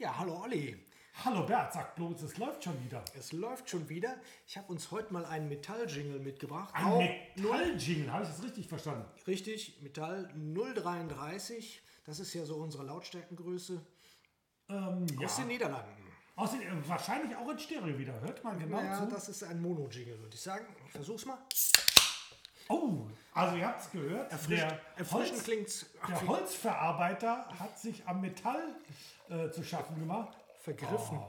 Ja, hallo Olli. Hallo Bert, sag bloß, es läuft schon wieder. Es läuft schon wieder. Ich habe uns heute mal einen Metall-Jingle mitgebracht. Ein Metall-Jingle, habe ich das richtig verstanden? Richtig, Metall 033. Das ist ja so unsere Lautstärkengröße Ähm, ja. aus den Niederlanden. Aus den, äh, wahrscheinlich auch in Stereo wieder. Hört man genau ja, zu. das ist ein Mono-Jingle, würde ich sagen. Ich versuch's mal. Oh, also ihr habt es gehört. der, Erfrischend Holz, klingt's der Holzverarbeiter hat sich am Metall äh, zu schaffen gemacht. vergriffen.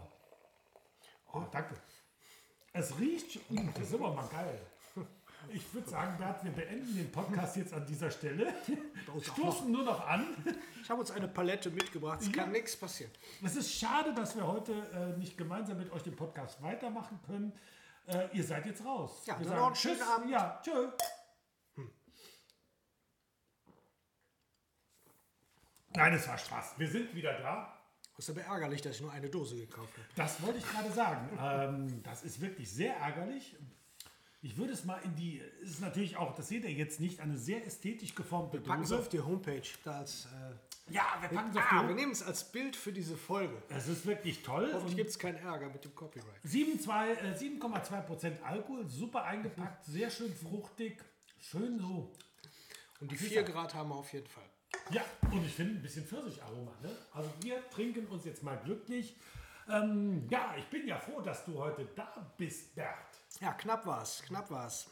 Oh, danke. Es riecht, das ist aber mal geil. Ich würde sagen, Bert, wir beenden den Podcast jetzt an dieser Stelle. Stoßen nur noch an. Ich habe uns eine Palette mitgebracht. Es kann nichts passieren. Es ist schade, dass wir heute äh, nicht gemeinsam mit euch den Podcast weitermachen können. Äh, ihr seid jetzt raus. Ja, wir einen schönen Abend. Ja, tschö. Nein, es war Spaß. Wir sind wieder da. Das ist aber ärgerlich, dass ich nur eine Dose gekauft habe. Das wollte ich gerade sagen. ähm, das ist wirklich sehr ärgerlich. Ich würde es mal in die, es ist natürlich auch, das seht ihr jetzt nicht, eine sehr ästhetisch geformte Packen es Dose. auf die Homepage. Da als, äh, Ja, wir packen es auf ah, die wir nehmen es als Bild für diese Folge. Es ist wirklich toll. Hoffentlich Und gibt es keinen Ärger mit dem Copyright. 7,2 äh, 7,2% Alkohol, super eingepackt, sehr schön fruchtig, schön so. Und die 4 Grad haben wir auf jeden Fall. Ja, und ich finde ein bisschen Pfirsicharoma. Ne? Also wir trinken uns jetzt mal glücklich. Ähm, ja, ich bin ja froh, dass du heute da bist, Bert. Ja, knapp war's, knapp war's.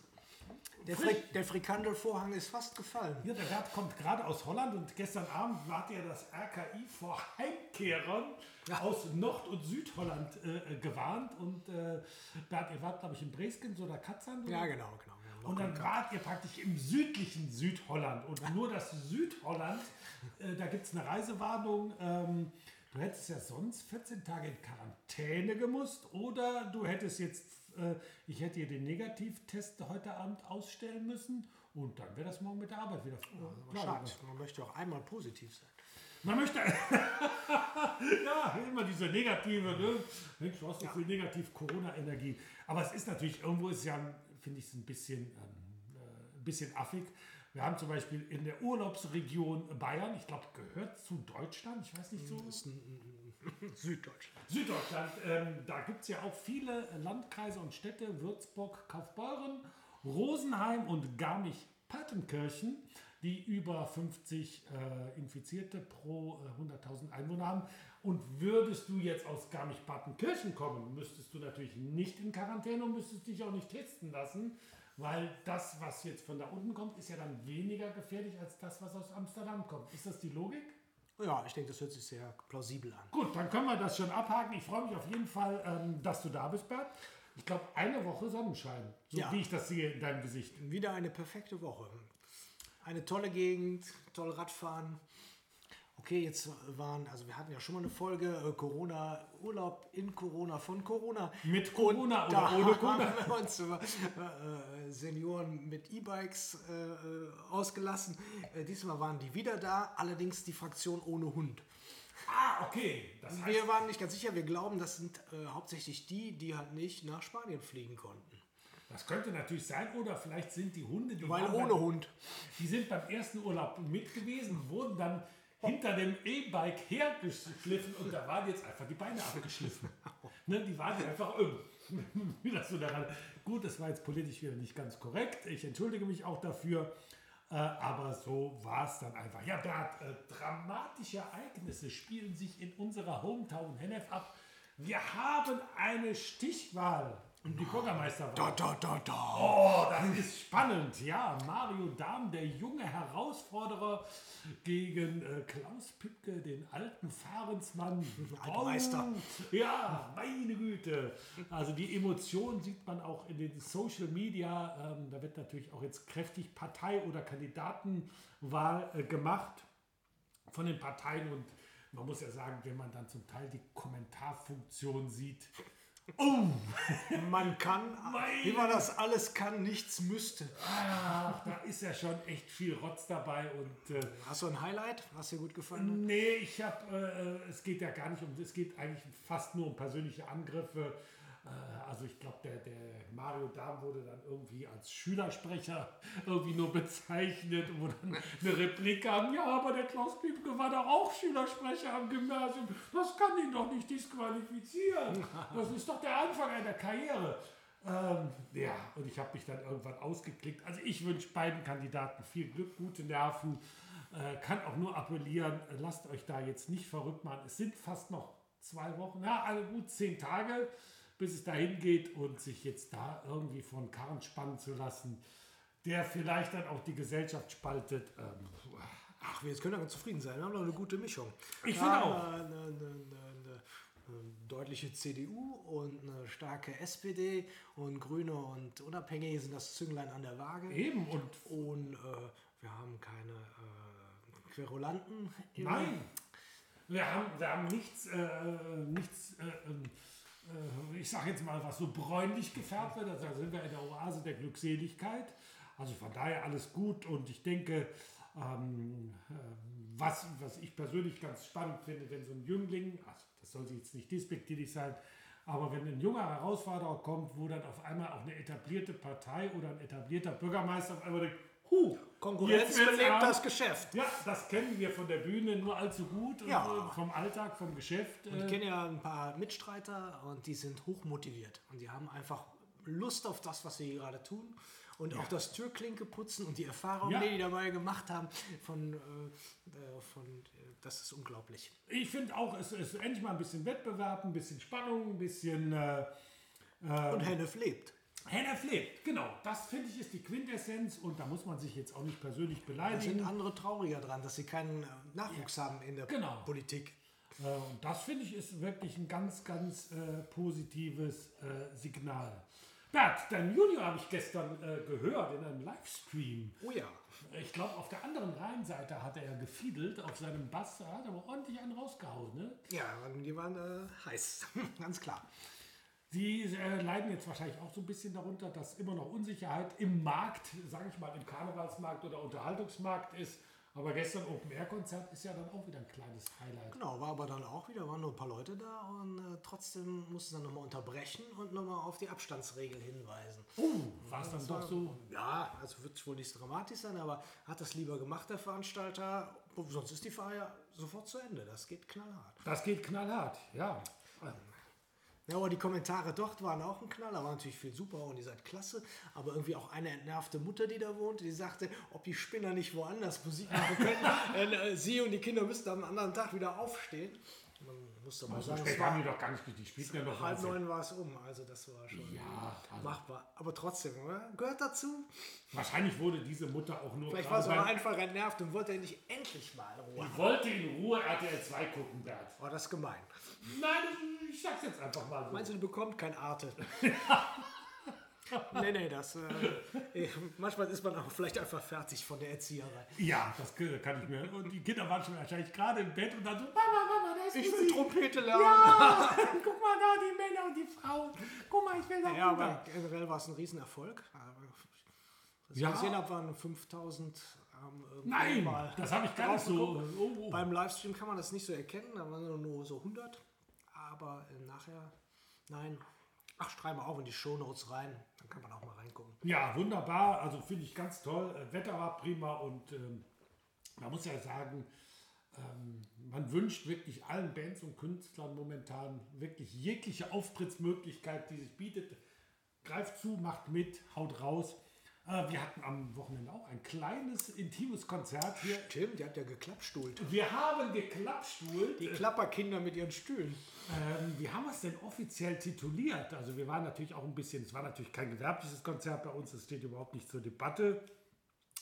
Der. Fri der Frikandelvorhang ist fast gefallen. Ja, der Bert kommt gerade aus Holland und gestern Abend wart ihr das RKI vor Heimkehrern aus Nord- und Südholland äh, gewarnt. Und äh, Bert, ihr wart, glaube ich, in Bresken, so der oder? Ja, genau, genau. Und dann wart ihr praktisch im südlichen Südholland. Und nur das Südholland, äh, da gibt es eine Reisewarnung. Ähm, du hättest ja sonst 14 Tage in Quarantäne gemusst. Oder du hättest jetzt, äh, ich hätte dir den Negativtest heute Abend ausstellen müssen. Und dann wäre das morgen mit der Arbeit wieder. Aber klar schade, gegangen. man möchte auch einmal positiv sein. Man möchte. ja, immer diese negative, ne? Mensch, du hast so viel negativ Corona-Energie. Aber es ist natürlich, irgendwo ist ja, finde ich es ein bisschen, ähm, äh, ein bisschen affig. Wir haben zum Beispiel in der Urlaubsregion Bayern, ich glaube, gehört zu Deutschland, ich weiß nicht so. Süddeutschland. Süddeutschland, ähm, da gibt es ja auch viele Landkreise und Städte, Würzburg, Kaufbeuren, Rosenheim und Garmisch-Partenkirchen, die über 50 äh, Infizierte pro äh, 100.000 Einwohner haben. Und würdest du jetzt aus Garmisch-Partenkirchen kommen, müsstest du natürlich nicht in Quarantäne und müsstest dich auch nicht testen lassen, weil das, was jetzt von da unten kommt, ist ja dann weniger gefährlich als das, was aus Amsterdam kommt. Ist das die Logik? Ja, ich denke, das hört sich sehr plausibel an. Gut, dann können wir das schon abhaken. Ich freue mich auf jeden Fall, ähm, dass du da bist, Bert. Ich glaube, eine Woche Sonnenschein, so Ja. wie ich das sehe in deinem Gesicht. Wieder eine perfekte Woche. Eine tolle Gegend, toll Radfahren. Okay, jetzt waren, also wir hatten ja schon mal eine Folge äh, Corona, Urlaub in Corona, von Corona. Mit Corona Und oder ohne Corona? haben wir uns über äh, äh, Senioren mit E-Bikes äh, äh, ausgelassen. Äh, diesmal waren die wieder da, allerdings die Fraktion ohne Hund. Ah, okay. Das heißt, Wir waren nicht ganz sicher, wir glauben, das sind hauptsächlich die, die halt nicht nach Spanien fliegen konnten. das könnte natürlich sein. Oder vielleicht sind die Hunde, die, Weil ohne beim, Hund. die sind beim ersten Urlaub mit gewesen, wurden dann hinter dem E-Bike hergeschliffen und da waren jetzt einfach die Beine abgeschliffen. ne, die waren einfach um. So daran. Gut, das war jetzt politisch wieder nicht ganz korrekt. Ich entschuldige mich auch dafür. Äh, aber so war es dann einfach. Ja, Bert, äh, dramatische Ereignisse spielen sich in unserer Hometown Hennef ab. Wir haben eine Stichwahl um die Bürgermeisterwahl. Da, da, da, da. Oh, das ist spannend. Ja, Mario Dahm, der junge Herausforderer gegen äh, Klaus Püttke, den alten Fahrensmann. Altmeister. Und, ja, meine Güte. Also die Emotion sieht man auch in den Social Media. Ähm, da wird natürlich auch jetzt kräftig Partei- oder Kandidatenwahl äh, gemacht von den Parteien. Und man muss ja sagen, wenn man dann zum Teil die Kommentarfunktion sieht, oh, Man kann, wie man das alles kann, nichts müsste. Ach, da ist ja schon echt viel Rotz dabei und äh, Hast du ein Highlight, was dir gut gefallen hat? nee, ich habe, äh, es geht ja gar nicht um, es geht eigentlich fast nur um persönliche Angriffe Äh, also ich glaube, der, der Mario Dahm wurde dann irgendwie als Schülersprecher irgendwie nur bezeichnet, wo dann eine Replik kam, ja, aber der Klaus Piepke war doch auch Schülersprecher am Gymnasium. Das kann ihn doch nicht disqualifizieren. Das ist doch der Anfang einer Karriere. Ähm, ja, und ich habe mich dann irgendwann ausgeklickt. Also ich wünsche beiden Kandidaten viel Glück, gute Nerven. Äh, kann auch nur appellieren, lasst euch da jetzt nicht verrückt machen. Es sind fast noch zwei Wochen, ja, also gut zehn Tage, bis es dahin geht und sich jetzt da irgendwie von Karren spannen zu lassen, der vielleicht dann auch die Gesellschaft spaltet. Ähm, Ach, wir können aber zufrieden sein. Wir haben doch eine gute Mischung. Ich finde auch. Eine, eine, eine, deutliche CDU und eine starke SPD und Grüne und Unabhängige sind das Zünglein an der Waage. eben und Und äh, wir haben keine äh, Querulanten. Nein, wir haben, wir haben nichts, äh, nichts äh, ähm, äh, ich sage jetzt mal, was so bräunlich gefärbt wird. Also da sind wir in der Oase der Glückseligkeit. Also von daher alles gut und ich denke, ähm, äh, was, was ich persönlich ganz spannend finde, wenn so ein Jüngling, also das soll jetzt nicht despektierlich sein, aber wenn ein junger Herausforderer kommt, wo dann auf einmal auch eine etablierte Partei oder ein etablierter Bürgermeister auf einmal denkt, huh, Konkurrenz belebt das Geschäft. Ja, das kennen wir von der Bühne nur allzu gut, Ja. und, äh, vom Alltag, vom Geschäft. Ich Äh, kenne ja ein paar Mitstreiter und die sind hochmotiviert und die haben einfach Lust auf das, was sie gerade tun. Und auch das Türklinke putzen und die Erfahrungen, Ja. die die dabei gemacht haben, von, äh, äh, von äh, das ist unglaublich. ich finde auch, es ist endlich mal ein bisschen Wettbewerb, ein bisschen Spannung, ein bisschen äh, Und Hennef lebt. Hennef lebt. Genau, das finde ich ist die Quintessenz und da muss man sich jetzt auch nicht persönlich Da sind beleidigen. andere trauriger dran, dass sie keinen äh, Nachwuchs haben in der Genau. Politik. Äh, und das finde ich ist wirklich ein ganz, ganz äh, positives äh, Signal. Bert, dein Junior habe ich gestern äh, gehört in einem Livestream. Oh ja. Ich glaube, auf der anderen Rheinseite hat er gefiedelt auf seinem Bass, da hat er aber ordentlich einen rausgehauen. Ne? Ja, die waren äh, heiß, ganz klar. Sie äh, leiden jetzt wahrscheinlich auch so ein bisschen darunter, dass immer noch Unsicherheit im Markt, sage ich mal, im Karnevalsmarkt oder Unterhaltungsmarkt ist. Aber gestern Open-Air-Konzert ist ja dann auch wieder ein kleines Highlight. Genau, war aber dann auch wieder, waren nur ein paar Leute da und äh, trotzdem mussten dann nochmal unterbrechen und nochmal auf die Abstandsregeln hinweisen. Oh, war es dann doch so? Ja, also wird wohl nicht dramatisch sein, aber hat das lieber gemacht, der Veranstalter. Sonst ist die Feier sofort zu Ende. Das geht knallhart. Das geht knallhart, ja. Ja, aber die Kommentare dort waren auch ein Knaller, war natürlich viel super und ihr seid klasse, aber irgendwie auch eine entnervte Mutter, die da wohnte, die sagte, ob die Spinner nicht woanders Musik machen können. Denn, äh, sie und die Kinder müssten am anderen Tag wieder aufstehen. Man muss doch mal So sagen, spät es haben war, die doch gar nicht, die spielten ja noch halb also- neun war es um, also das war schon Ja, also machbar. Aber trotzdem, oder? gehört dazu. wahrscheinlich wurde diese Mutter auch nur. Vielleicht war sie aber einfach entnervt und wollte endlich endlich mal Ruhe. Ich wollte in Ruhe RTL 2 gucken, Bert. Oh, das ist gemein. Nein, ich sag's jetzt einfach mal so. Meinst du, die bekommt kein Arte? nee, nee, das. Äh, manchmal ist man auch vielleicht einfach fertig von der Erzieherei. Ja, das kann ich mir. Und die Kinder waren schon wahrscheinlich gerade im Bett und dann so, Mama, Mama, da ist Ich will. Trompete lernen. Ja, guck mal da, die Männer und die Frauen. Guck mal, ich will da Ja, runter. aber generell war es ein Riesenerfolg. Aber Was Ja. ich gesehen habe, waren 5000. Haben irgendwie Nein, mal das habe ich gar nicht so. Oh, oh. Beim Livestream kann man das nicht so erkennen, da waren nur- nur so 100. Aber äh, nachher, nein. Ach, schreiben wir auch in die Shownotes rein, dann kann man auch mal reingucken. Ja, wunderbar. Also finde ich ganz toll. Äh, Wetter war prima und ähm, man muss ja sagen, ähm, man wünscht wirklich allen Bands und Künstlern momentan wirklich jegliche Auftrittsmöglichkeit, die sich bietet. Greift zu, macht mit, haut raus. Äh, wir hatten am Wochenende auch ein kleines, intimes Konzert hier. Stimmt, die hat ja geklappstuhlt. Wir haben geklappstuhlt. Die Klapperkinder mit ihren Stühlen. Ähm, wie haben wir es denn offiziell tituliert? Also wir waren natürlich auch ein bisschen, es war natürlich kein gewerbliches Konzert bei uns, das steht überhaupt nicht zur Debatte.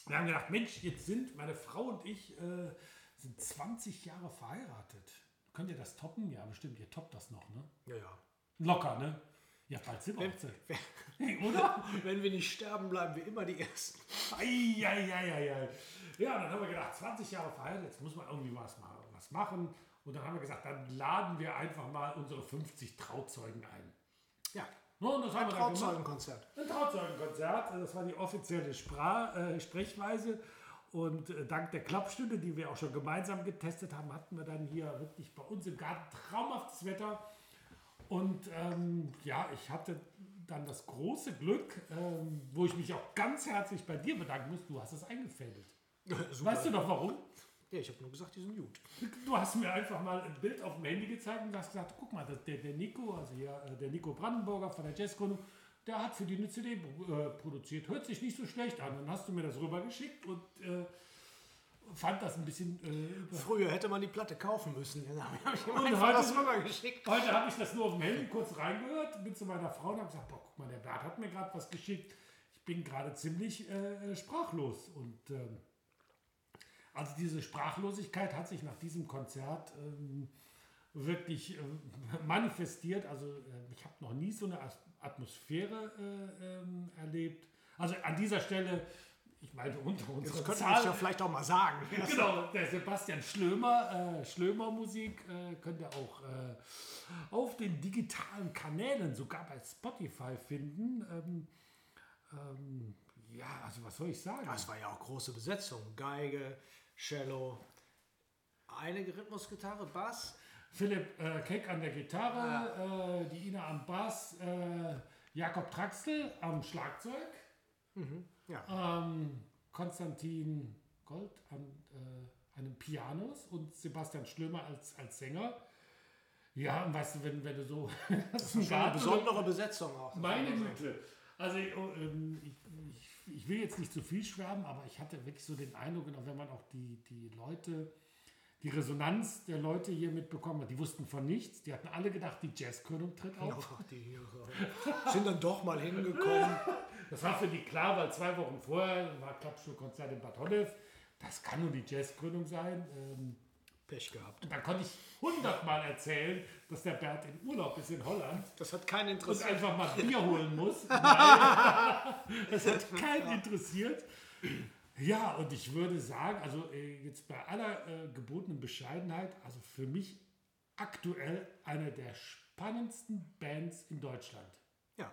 Wir haben gedacht, Mensch, jetzt sind meine Frau und ich äh, sind 20 Jahre verheiratet. Könnt ihr das toppen? Ja, bestimmt, ihr toppt das noch, ne? Ja, ja. Locker, ne? Ja, bald sind wir. Oder? Wenn wir nicht sterben, bleiben wir immer die Ersten. Eieieiei. Ja, dann haben wir gedacht, 20 Jahre verheiratet, jetzt muss man irgendwie was, was machen. Und dann haben wir gesagt, dann laden wir einfach mal unsere 50 Trauzeugen ein. Ja, No, und das haben ein. Trauzeugenkonzert. Ein Trauzeugenkonzert, das war die offizielle Spra äh, Sprechweise. Und äh, dank der Klappstunde, die wir auch schon gemeinsam getestet haben, hatten wir dann hier wirklich bei uns im Garten traumhaftes Wetter. Und ähm, ja, ich hatte dann das große Glück, ähm, wo ich mich auch ganz herzlich bei dir bedanken muss, du hast es eingefädelt. Super. Weißt du doch warum? Ja, ich habe nur gesagt, die sind gut. Du hast mir einfach mal ein Bild auf dem Handy gezeigt und hast gesagt, guck mal, der, der Nico, also hier äh, der Nico Brandenburger von der Jazzgründung, der hat für die eine CD äh, produziert. Hört sich nicht so schlecht an. Dann hast du mir das rübergeschickt und äh, fand das ein bisschen äh. Früher hätte man die Platte kaufen müssen. Dann habe ich Und heute- das rübergeschickt. Heute habe ich das nur auf dem Handy kurz reingehört, bin zu meiner Frau und habe gesagt, boah, guck mal, der Bert hat mir gerade was geschickt. Ich bin gerade ziemlich äh, sprachlos. Und ähm, also diese Sprachlosigkeit hat sich nach diesem Konzert ähm, wirklich äh, manifestiert. Also äh, ich habe noch nie so eine Atmosphäre äh, ähm, erlebt. Also an dieser Stelle, ich meine, unter Das unserer könnte man ja vielleicht auch mal sagen. Genau, der Sebastian Schlömer, äh, Schlömer Musik äh, könnt ihr auch äh, auf den digitalen Kanälen, sogar bei Spotify finden. Ähm, ähm, ja, also was soll ich sagen? Das war ja auch große Besetzung. Geige, Cello, eine Rhythmusgitarre, Bass. Philipp äh, Keck an der Gitarre, äh, die Ina am Bass, äh, Jakob Traxel am Schlagzeug, Ja. ähm, Konstantin Gold an äh, einem Pianos und Sebastian Schlömer als, als Sänger. Ja, und weißt du, wenn, wenn du so das ist ein eine besondere Besetzung auch. Meine Güte. Also oh, ähm, ich, ich, ich will jetzt nicht zu viel schwärmen, aber ich hatte wirklich so den Eindruck, und auch wenn man auch die, die Leute, die Resonanz der Leute hier mitbekommen hat, die wussten von nichts. Die hatten alle gedacht, die Jazzkrönung tritt auf. Ach, die sind dann doch mal hingekommen. Das war für die klar, weil zwei Wochen vorher war Klappstuhlkonzert in Bad Honnef. Das kann nur die Jazzkrönung sein. Ähm, Pech gehabt. und dann konnte ich hundertmal erzählen, dass der Bert in Urlaub ist in Holland. Das hat keinen und interessiert. einfach mal Bier holen muss. Das hat keinen interessiert. Ja, und ich würde sagen, also äh, jetzt bei aller äh, gebotenen Bescheidenheit, also für mich aktuell eine der spannendsten Bands in Deutschland. Ja.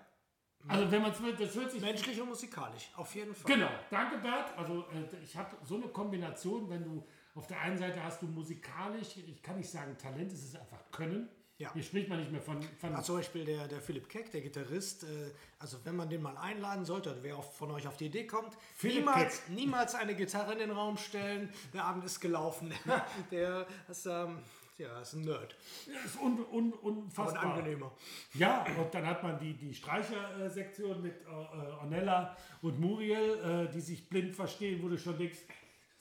Also wenn man es wird, das hört sich Menschlich und musikalisch, auf jeden Fall. Genau, danke Bert. Also äh, ich habe so eine Kombination, wenn du auf der einen Seite hast du musikalisch, ich kann nicht sagen Talent, es ist einfach Können. Ja. Hier spricht man nicht mehr von, von Ja, zum Beispiel der, der Philipp Keck, der Gitarrist, äh, also wenn man den mal einladen sollte, wer auch von euch auf die Idee kommt, Philipp niemals, niemals eine Gitarre in den Raum stellen, der Abend ist gelaufen. der ist, ähm, ja, ist ein Nerd, ist un, un, aber unfassbar. angenehmer. Ja, und dann hat man die, die Streichersektion mit äh, äh, Ornella und Muriel, äh, die sich blind verstehen, wo du schon denkst,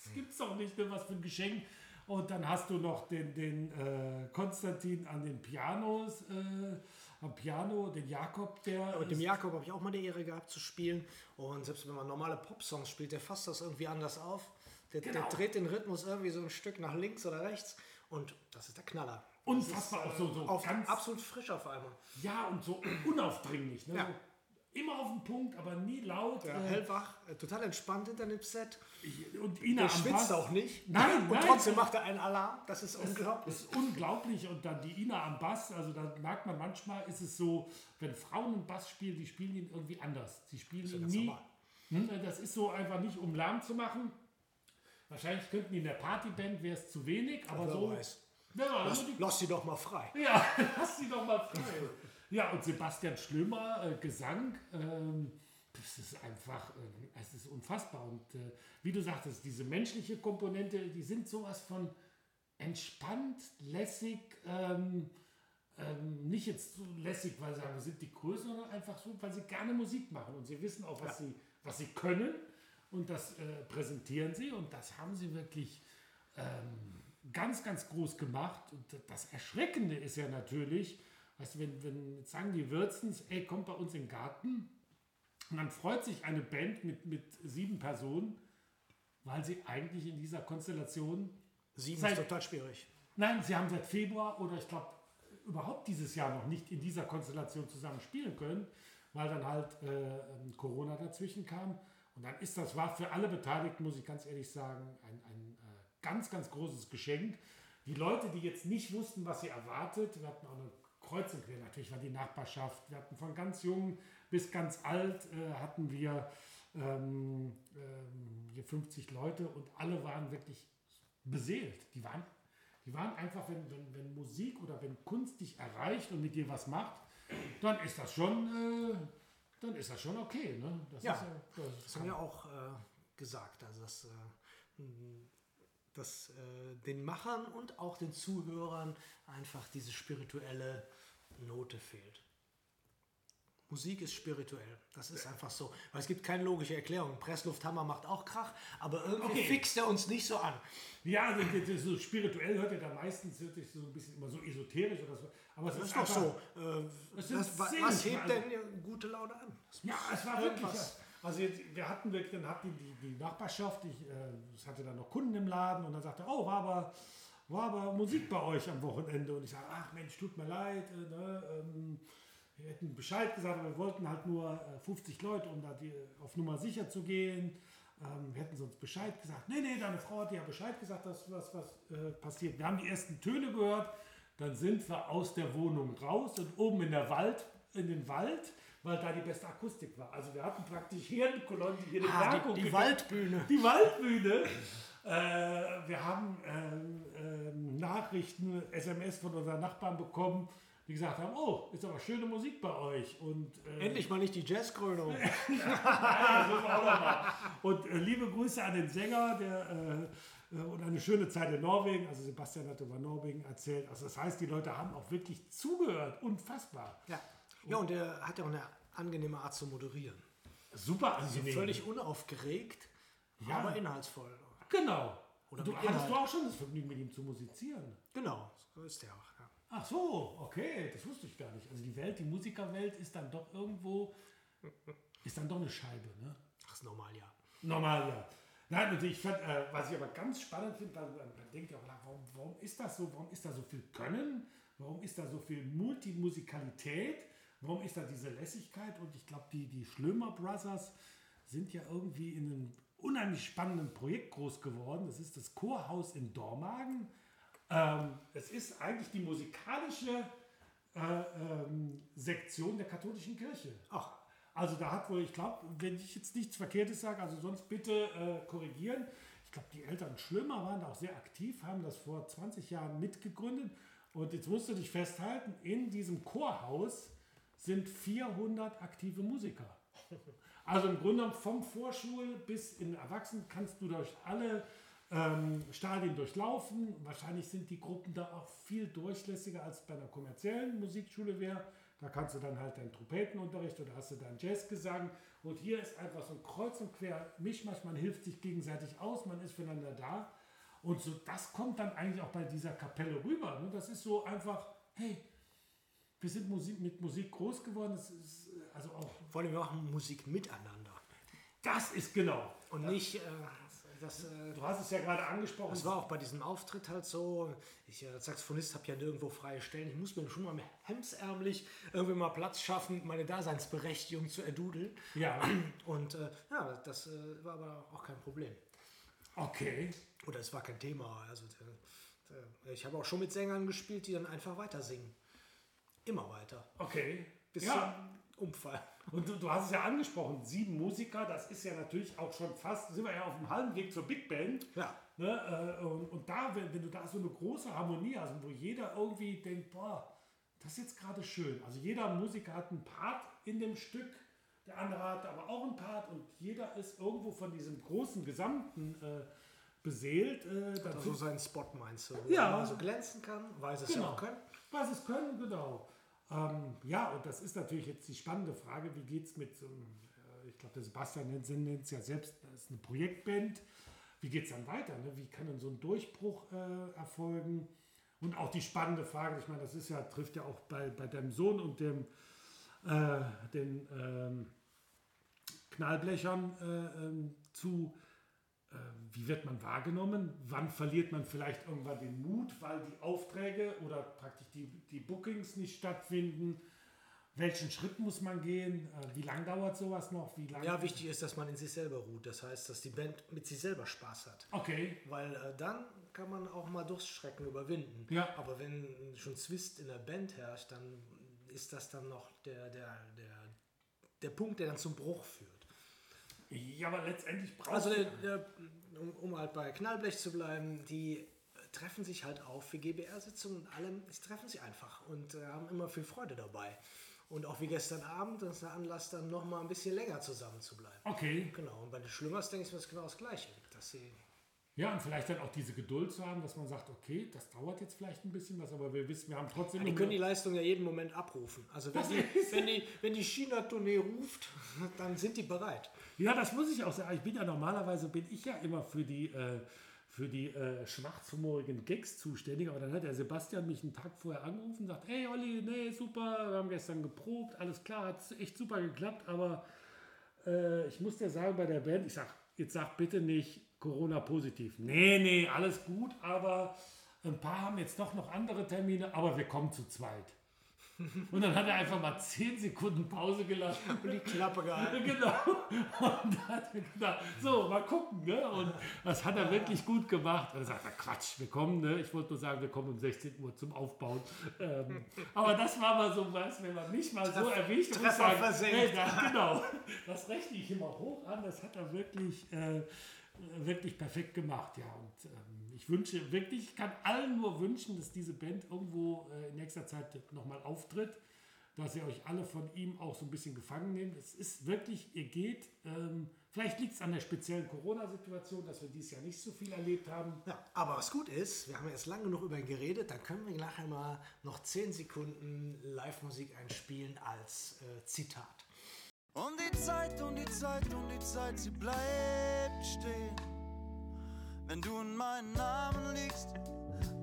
das gibt's doch nicht, ne, was für ein Geschenk. Und dann hast du noch den, den äh, Konstantin an den Pianos, äh, am Piano, den Jakob, der. Mit dem ist- Jakob habe ich auch mal die Ehre gehabt zu spielen. Und selbst wenn man normale Popsongs spielt, der fasst das irgendwie anders auf. Der, der Genau. dreht den Rhythmus irgendwie so ein Stück nach links oder rechts. Und das ist der Knaller. Unfassbar, auch so, so Auf, ganz. absolut frisch auf einmal. Ja, und so unaufdringlich. Ne? Ja. Immer auf den Punkt, aber nie laut. Ja, äh, hellwach, äh, total entspannt hinter dem Set. und Ina Der schwitzt auch nicht. Nein, Und nein. trotzdem macht er einen Alarm. Das ist unglaublich. Das ist unglaublich. Und dann die Ina am Bass, also da merkt man manchmal, ist es so, wenn Frauen einen Bass spielen, die spielen ihn irgendwie anders. Sie spielen ihn nie. Hm, Das ist so einfach nicht, um Lärm zu machen. Wahrscheinlich könnten die in der Partyband wäre es zu wenig, aber Wer so. weiß. Ja, Lass, also die, lass sie doch mal frei. ja, lass sie doch mal frei. Ja, und Sebastian Schlömer, äh, Gesang, ähm, das ist einfach, äh, es ist unfassbar. Und äh, wie du sagtest, diese menschliche Komponente, die sind sowas von entspannt, lässig, ähm, ähm, nicht jetzt so lässig, weil sie sagen, wir sind die Größten, sondern einfach so, weil sie gerne Musik machen und sie wissen auch, was, sie, was sie können und das äh, präsentieren sie und das haben sie wirklich ähm, ganz, ganz groß gemacht. Und das Erschreckende ist ja natürlich, weißt du, wenn, wenn jetzt sagen die Würzens, ey, kommt bei uns in den Garten und dann freut sich eine Band mit, mit sieben Personen, weil sie eigentlich in dieser Konstellation Sieben Seit- ist total schwierig. Nein, sie haben seit Februar oder ich glaube überhaupt dieses Jahr noch nicht in dieser Konstellation zusammen spielen können, weil dann halt äh, Corona dazwischen kam. Und dann ist das, war für alle Beteiligten, muss ich ganz ehrlich sagen, ein, ein äh, ganz, ganz großes Geschenk. Die Leute, die jetzt nicht wussten, was sie erwartet, wir hatten auch eine Kreuz und quer, natürlich war die Nachbarschaft, wir hatten von ganz jung bis ganz alt, äh, hatten wir ähm, ähm, hier 50 Leute und alle waren wirklich beseelt. Die waren Die waren einfach, wenn, wenn, wenn Musik oder wenn Kunst dich erreicht und mit dir was macht, dann ist das schon, äh, dann ist das schon okay. Ne? Das Ja, ist das Das haben wir auch äh, gesagt, also dass, dass äh, den Machern und auch den Zuhörern einfach diese spirituelle Note fehlt. Musik ist spirituell, das ist einfach so. Weil es gibt keine logische Erklärung. Presslufthammer macht auch Krach, aber irgendwie Okay. fixt er uns nicht so an. Ja, also das- das so spirituell hört ihr da meistens hört sich so ein bisschen immer so esoterisch oder so. Aber es Das ist ist doch einfach, so. Äh, sind was, was, hebt also- denn gute Laune an? Das Ja, es war wirklich. ja. Also jetzt, wir hatten wirklich, dann hatten die, die Nachbarschaft, ich, äh, hatte dann noch Kunden im Laden und dann sagte, oh, war aber, war aber Musik bei euch am Wochenende. Und ich sage, ach Mensch, tut mir leid, äh, ne, ähm, wir hätten Bescheid gesagt, aber wir wollten halt nur äh, 50 Leute, um da die, auf Nummer sicher zu gehen. Ähm, wir hätten sonst Bescheid gesagt. Nee, nee, deine Frau hat ja Bescheid gesagt, dass was, was äh, passiert. Wir haben die ersten Töne gehört, dann sind wir aus der Wohnung raus und oben in der Wald, in den Wald, weil da die beste Akustik war. Also wir hatten praktisch hier eine Kolonne, die hier den Ah, Berg die, die Waldbühne. die Waldbühne. Äh, wir haben ähm, ähm, Nachrichten, SMS von unseren Nachbarn bekommen, die gesagt haben, oh, ist aber schöne Musik bei euch. Und, äh, Endlich mal nicht die Jazzkrönung. Und äh, liebe Grüße an den Sänger der, äh, äh, und eine schöne Zeit in Norwegen. Also Sebastian hat über Norwegen erzählt. Also das heißt, die Leute haben auch wirklich zugehört. Unfassbar. Ja. Ja, und der hat ja auch eine angenehme Art zu moderieren. Super angenehm. Völlig unaufgeregt, Ja. aber inhaltsvoll. Genau. Oder du hattest du auch schon das Vergnügen, mit ihm zu musizieren. Genau, so ist der auch. Ja. Ach so, okay, das wusste ich gar nicht. Also die Welt, die Musikerwelt ist dann doch irgendwo, ist dann doch eine Scheibe, ne? Ach, ist normal, ja. Normal, ja. Nein, und ich fand, äh, was ich aber ganz spannend finde, man, man denkt ja auch, nach, warum, warum ist das so? Warum ist da so viel Können? Warum ist da so viel Multimusikalität? Warum ist da diese Lässigkeit? Und ich glaube, die, die Schlömer Brothers sind ja irgendwie in einem unheimlich spannenden Projekt groß geworden. Das ist das Chorhaus in Dormagen. Ähm, es ist eigentlich die musikalische äh, ähm, Sektion der katholischen Kirche. Ach, Also da hat wohl, ich glaube, wenn ich jetzt nichts Verkehrtes sage, also sonst bitte äh, korrigieren. Ich glaube, die Eltern Schlömer waren da auch sehr aktiv, haben das vor 20 Jahren mitgegründet. Und jetzt musst du dich festhalten, in diesem Chorhaus sind 400 aktive Musiker. Also im Grunde vom Vorschul bis in Erwachsenen kannst du durch alle ähm, Stadien durchlaufen. Wahrscheinlich sind die Gruppen da auch viel durchlässiger als bei einer kommerziellen Musikschule wäre. Da kannst du dann halt deinen Trompetenunterricht oder hast du deinen Jazzgesang. Und hier ist einfach so ein Kreuz und Quer Mischmasch. Man hilft sich gegenseitig aus, man ist füreinander da. Und so, das kommt dann eigentlich auch bei dieser Kapelle rüber. Ne? Das ist so einfach, hey, wir sind Musik, mit Musik groß geworden. Das ist äh, also auch, vor allem wir machen Musik miteinander. das ist genau. Und nicht, äh, das, äh, Du hast es ja gerade angesprochen. das war auch bei diesem Auftritt halt so. Ich als Saxophonist habe ja nirgendwo freie Stellen. Ich muss mir schon mal hemsärmlich irgendwie mal Platz schaffen, meine Daseinsberechtigung zu erdudeln. ja, Und äh, ja, das äh, war aber auch kein Problem. okay. Oder es war kein Thema. Also äh, äh, ich habe auch schon mit Sängern gespielt, die dann einfach weiter singen. Immer weiter. Okay. Bis ja. zum Umfall. Und du, du hast es ja angesprochen, sieben Musiker, das ist ja natürlich auch schon fast, sind wir ja auf dem halben Weg zur Big Band. Ja. Ne? äh, Und, und da, wenn, wenn du da so eine große Harmonie hast, wo jeder irgendwie denkt, boah, das ist jetzt gerade schön. Also jeder Musiker hat einen Part in dem Stück, der andere hat aber auch einen Part und jeder ist irgendwo von diesem großen Gesamten äh, beseelt. Äh, Also seinen Spot meinst du, wo Ja. er so glänzen kann, weiß es ja Genau. auch können. Was es können, genau. Ähm, ja, und das ist natürlich jetzt die spannende Frage, wie geht es mit so einem, äh, ich glaube, der Sebastian nennt es ja selbst, das ist eine Projektband. Wie geht es dann weiter? Ne? Wie kann dann so ein Durchbruch äh, erfolgen? Und auch die spannende Frage, ich meine, das ist ja, trifft ja auch bei, bei deinem Sohn und dem, äh, den ähm, Knallblechern äh, ähm, zu, wie wird man wahrgenommen? Wann verliert man vielleicht irgendwann den Mut, weil die Aufträge oder praktisch die, die Bookings nicht stattfinden? Welchen Schritt muss man gehen? Äh, wie lange dauert sowas noch? Wie lang? Ja, wichtig ist, dass man in sich selber ruht. Das heißt, dass die Band mit sich selber Spaß hat. Okay, Weil äh, dann kann man auch mal Durststrecken überwinden. Ja. Aber wenn schon Zwist in der Band herrscht, dann ist das dann noch der, der, der, der Punkt, der dann zum Bruch führt. Ja, aber letztendlich braucht Also, der, der, um, um halt bei Knallblech zu bleiben, die treffen sich halt auf für GBR-Sitzungen und allem. Sie treffen sich einfach und äh, haben immer viel Freude dabei. Und auch wie gestern Abend, das ist der Anlass, dann noch mal ein bisschen länger zusammen zu bleiben. Okay. Genau, und bei den Schlümmers denke ich mir, das genau das Gleiche. Dass sie Ja, und vielleicht dann auch diese Geduld zu haben, dass man sagt, okay, das dauert jetzt vielleicht ein bisschen was, aber wir wissen, wir haben trotzdem... die können die Leistung ja jeden Moment abrufen. Also wenn die, wenn die, wenn die China-Tournee ruft, dann sind die bereit. Ja, das muss ich auch sagen. Ich bin ja normalerweise bin ich ja immer für die äh, für die äh, schwarzhumorigen Gags zuständig, aber dann hat der Sebastian mich einen Tag vorher angerufen und sagt, hey Olli, nee, super, wir haben gestern geprobt, alles klar, hat echt super geklappt, aber äh, ich muss dir sagen, bei der Band, ich sag, jetzt sag bitte nicht Corona positiv. Nee, nee, alles gut, aber ein paar haben jetzt doch noch andere Termine, aber wir kommen zu zweit. Und dann hat er einfach mal 10 Sekunden Pause gelassen. Und die Klappe gehalten. Genau. Und dann hat er gedacht, so, mal gucken. Ne? Und das hat er wirklich gut gemacht. Und er sagt, na Quatsch, wir kommen, ne? ich wollte nur sagen, wir kommen um 16 Uhr zum Aufbauen. Ähm, aber das war mal so was, wenn man mich mal so erwischt, Treffer versenkt. hey, genau, das rechne ich immer hoch an. Das hat er wirklich, äh, wirklich perfekt gemacht. Ja, und ähm, ich wünsche wirklich, ich kann allen nur wünschen, dass diese Band irgendwo äh, in nächster Zeit nochmal auftritt dass ihr euch alle von ihm auch so ein bisschen gefangen nehmt. Es ist wirklich, ihr geht, ähm, vielleicht liegt es an der speziellen Corona-Situation, dass wir dieses Jahr nicht so viel erlebt haben. Ja, aber was gut ist, wir haben jetzt lange genug über ihn geredet, dann können wir nachher mal noch 10 Sekunden Live-Musik einspielen als äh, Zitat. Und die Zeit, und die Zeit, und die Zeit, sie bleibt stehen. Wenn du in meinen Namen liegst,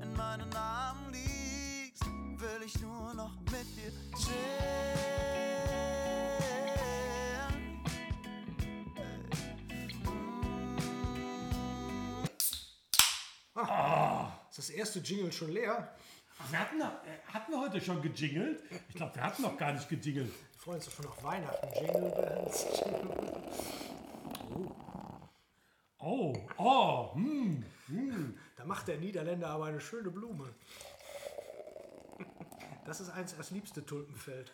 in meinen Namen liegst, will ich nur noch mit dir chillen. Ist das erste Jingle schon leer? Ach, wir hatten, noch- äh, hatten wir heute schon gejingelt? Ich glaube, wir hatten noch gar nicht gejingelt. Wir freuen uns schon auf Weihnachten. Jingle Bells. Oh, oh, hm. Da macht der Niederländer aber eine schöne Blume. Das ist eins das liebste Tulpenfeld.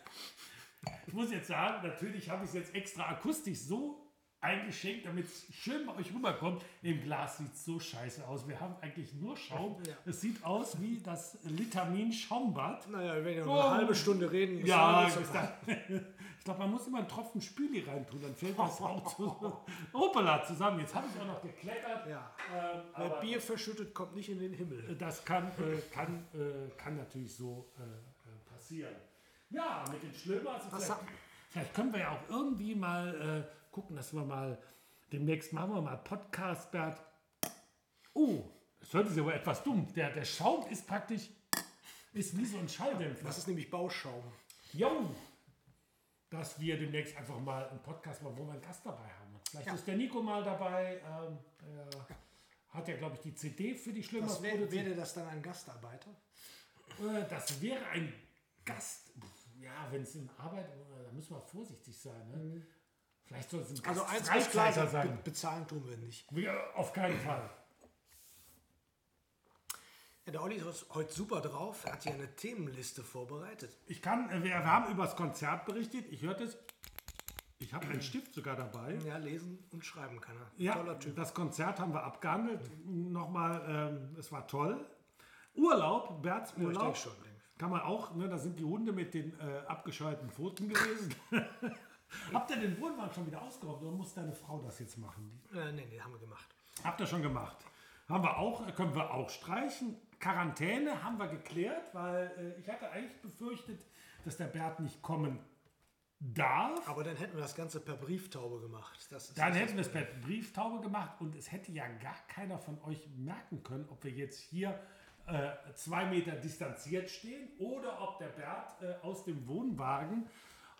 Ich muss jetzt sagen, natürlich habe ich es jetzt extra akustisch so eingeschenkt, damit es schön bei euch rüberkommt. Im Glas sieht es so scheiße aus. Wir haben eigentlich nur Schaum. Ja. Es sieht aus wie das Litamin Schaumbad. Naja, wenn wir noch Oh. eine halbe Stunde reden, Ja, ich, glaube, man muss immer einen Tropfen Spüli reintun, dann fällt das auch zu, Hoppala, zusammen. Jetzt habe ich auch noch gekleckert. Ja. Ähm, Wer Bier verschüttet, kommt nicht in den Himmel. das kann, äh, kann, äh, kann natürlich so äh, äh, passieren. Ja, mit den Schlömer. Also vielleicht, vielleicht können wir ja auch irgendwie mal äh, gucken, dass wir mal demnächst machen wir mal Podcast, Bert. Oh, das hört sich aber etwas dumm. Der, der Schaum ist praktisch ist wie so ein Schalldämpfer. Das ist nämlich Bauschaum. Jo, dass wir demnächst einfach mal einen Podcast machen, wo wir einen Gast dabei haben. Vielleicht Ja. ist der Nico mal dabei. Ähm, hat ja, glaube ich, die CD für die Schlimmer Was wär, wäre das dann ein Gastarbeiter? Äh, Das wäre ein Gast. Ja, wenn es in Arbeit, äh, da müssen wir vorsichtig sein. Ne? Vielleicht soll es ein Also eins muss klar sein, be bezahlen tun wir nicht. Wir, auf keinen Fall. Ja, der Olli ist heute super drauf. Er hat hier eine Themenliste vorbereitet. Ich kann, äh, wir, wir haben über das Konzert berichtet. Ich hörte es. Ich habe einen Stift sogar dabei. Ja, lesen und schreiben kann er. Ja, Toller Typ. das Konzert haben wir abgehandelt. Nochmal, ähm, es war toll. Urlaub, Berts ich Urlaub. denke schon, denke ich. Kann man auch, ne, da sind die Hunde mit den äh, abgescheuerten Pfoten gewesen. Habt ihr den Wohnwagen schon wieder ausgeräumt oder muss deine Frau das jetzt machen? Äh, nee, nee, haben wir gemacht. Habt ihr schon gemacht. Haben wir auch, können wir auch streichen. Quarantäne haben wir geklärt, weil äh, ich hatte eigentlich befürchtet, dass der Bert nicht kommen darf. Aber dann hätten wir das Ganze per Brieftaube gemacht. Dann hätten wir es per Brieftaube gemacht und es hätte ja gar keiner von euch merken können, ob wir jetzt hier äh, zwei Meter distanziert stehen oder ob der Bert äh, aus dem Wohnwagen